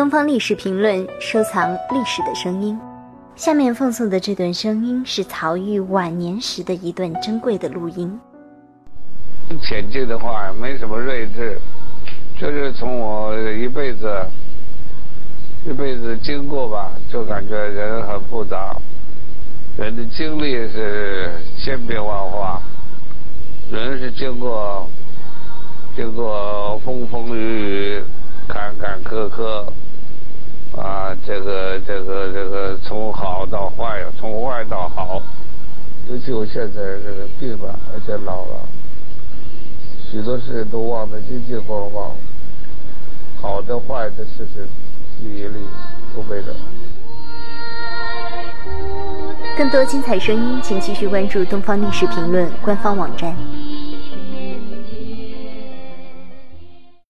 东方历史评论收藏历史的声音。下面奉送的这段声音是曹郁晚年时的一段珍贵的录音。前进的话没什么睿智，就是从我一辈子一辈子经过吧，就感觉人很复杂，人的经历是千变万化，人是经过经过风风雨雨、坎坎坷坷。啊，这个这个这个从好到坏，从坏到好，尤其我现在这个病了，而且老了，许多事都忘得精精光光，好的坏的事情记忆力都没了。更多精彩声音，请继续关注《东方历史评论》官方网站。